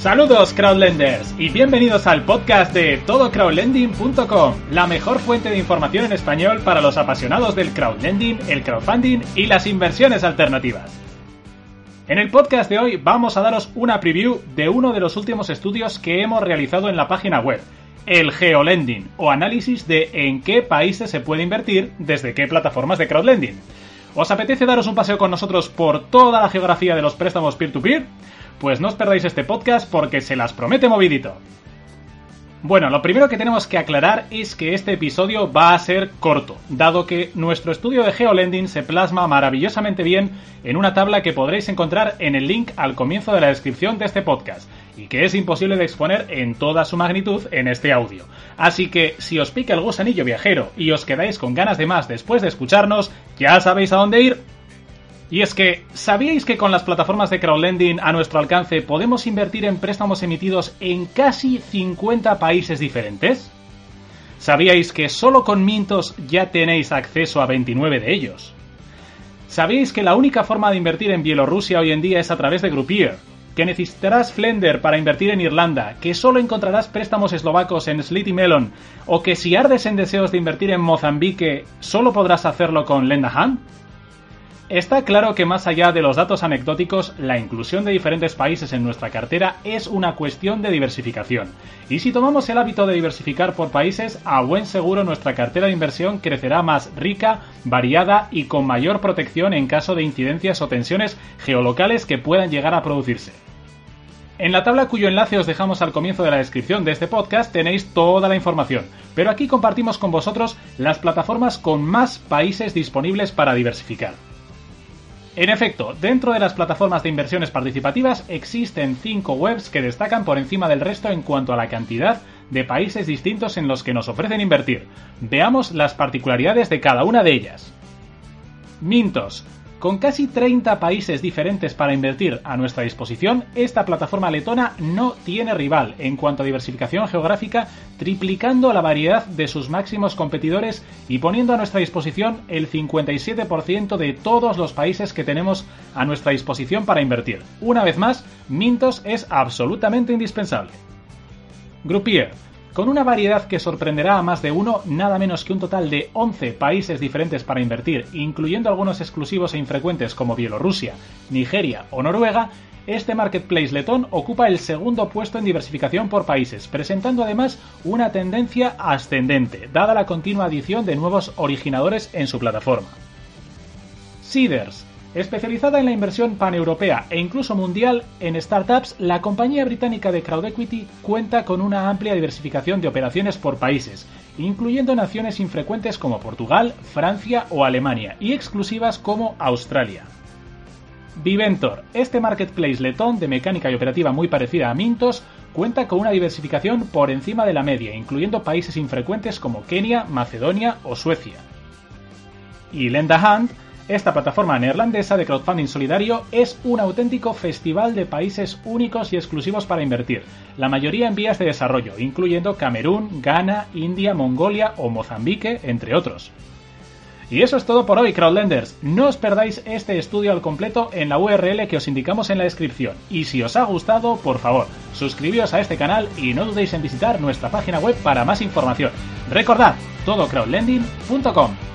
Saludos crowdlenders y bienvenidos al podcast de todocrowdlending.com, la mejor fuente de información en español para los apasionados del crowdlending, el crowdfunding y las inversiones alternativas. En el podcast de hoy vamos a daros una preview de uno de los últimos estudios que hemos realizado en la página web, el geolending o análisis de en qué países se puede invertir desde qué plataformas de crowdlending. ¿Os apetece daros un paseo con nosotros por toda la geografía de los préstamos peer-to-peer? peer to peer pues no os perdáis este podcast porque se las promete movidito. Bueno, lo primero que tenemos que aclarar es que este episodio va a ser corto, dado que nuestro estudio de GeoLending se plasma maravillosamente bien en una tabla que podréis encontrar en el link al comienzo de la descripción de este podcast, y que es imposible de exponer en toda su magnitud en este audio. Así que si os pica el gusanillo viajero y os quedáis con ganas de más después de escucharnos, ya sabéis a dónde ir, y es que, ¿sabíais que con las plataformas de crowdlending a nuestro alcance podemos invertir en préstamos emitidos en casi 50 países diferentes? ¿Sabíais que solo con Mintos ya tenéis acceso a 29 de ellos? ¿Sabíais que la única forma de invertir en Bielorrusia hoy en día es a través de Groupier? Que necesitarás Flender para invertir en Irlanda, que solo encontrarás préstamos eslovacos en Slitty Melon, o que si ardes en deseos de invertir en Mozambique, solo podrás hacerlo con Lenda Está claro que más allá de los datos anecdóticos, la inclusión de diferentes países en nuestra cartera es una cuestión de diversificación. Y si tomamos el hábito de diversificar por países, a buen seguro nuestra cartera de inversión crecerá más rica, variada y con mayor protección en caso de incidencias o tensiones geolocales que puedan llegar a producirse. En la tabla cuyo enlace os dejamos al comienzo de la descripción de este podcast tenéis toda la información, pero aquí compartimos con vosotros las plataformas con más países disponibles para diversificar. En efecto, dentro de las plataformas de inversiones participativas existen cinco webs que destacan por encima del resto en cuanto a la cantidad de países distintos en los que nos ofrecen invertir. Veamos las particularidades de cada una de ellas. Mintos, con casi 30 países diferentes para invertir a nuestra disposición, esta plataforma letona no tiene rival en cuanto a diversificación geográfica, triplicando la variedad de sus máximos competidores y poniendo a nuestra disposición el 57% de todos los países que tenemos a nuestra disposición para invertir. Una vez más, Mintos es absolutamente indispensable. Groupier con una variedad que sorprenderá a más de uno, nada menos que un total de 11 países diferentes para invertir, incluyendo algunos exclusivos e infrecuentes como Bielorrusia, Nigeria o Noruega, este marketplace letón ocupa el segundo puesto en diversificación por países, presentando además una tendencia ascendente, dada la continua adición de nuevos originadores en su plataforma. Seeders Especializada en la inversión paneuropea e incluso mundial en startups, la compañía británica de Crowd Equity cuenta con una amplia diversificación de operaciones por países, incluyendo naciones infrecuentes como Portugal, Francia o Alemania, y exclusivas como Australia. Viventor, este marketplace letón de mecánica y operativa muy parecida a Mintos, cuenta con una diversificación por encima de la media, incluyendo países infrecuentes como Kenia, Macedonia o Suecia. Y Lenda Hand esta plataforma neerlandesa de crowdfunding solidario es un auténtico festival de países únicos y exclusivos para invertir, la mayoría en vías de desarrollo, incluyendo Camerún, Ghana, India, Mongolia o Mozambique, entre otros. Y eso es todo por hoy, crowdlenders. No os perdáis este estudio al completo en la URL que os indicamos en la descripción. Y si os ha gustado, por favor, suscribíos a este canal y no dudéis en visitar nuestra página web para más información. Recordad, todocrowdlending.com.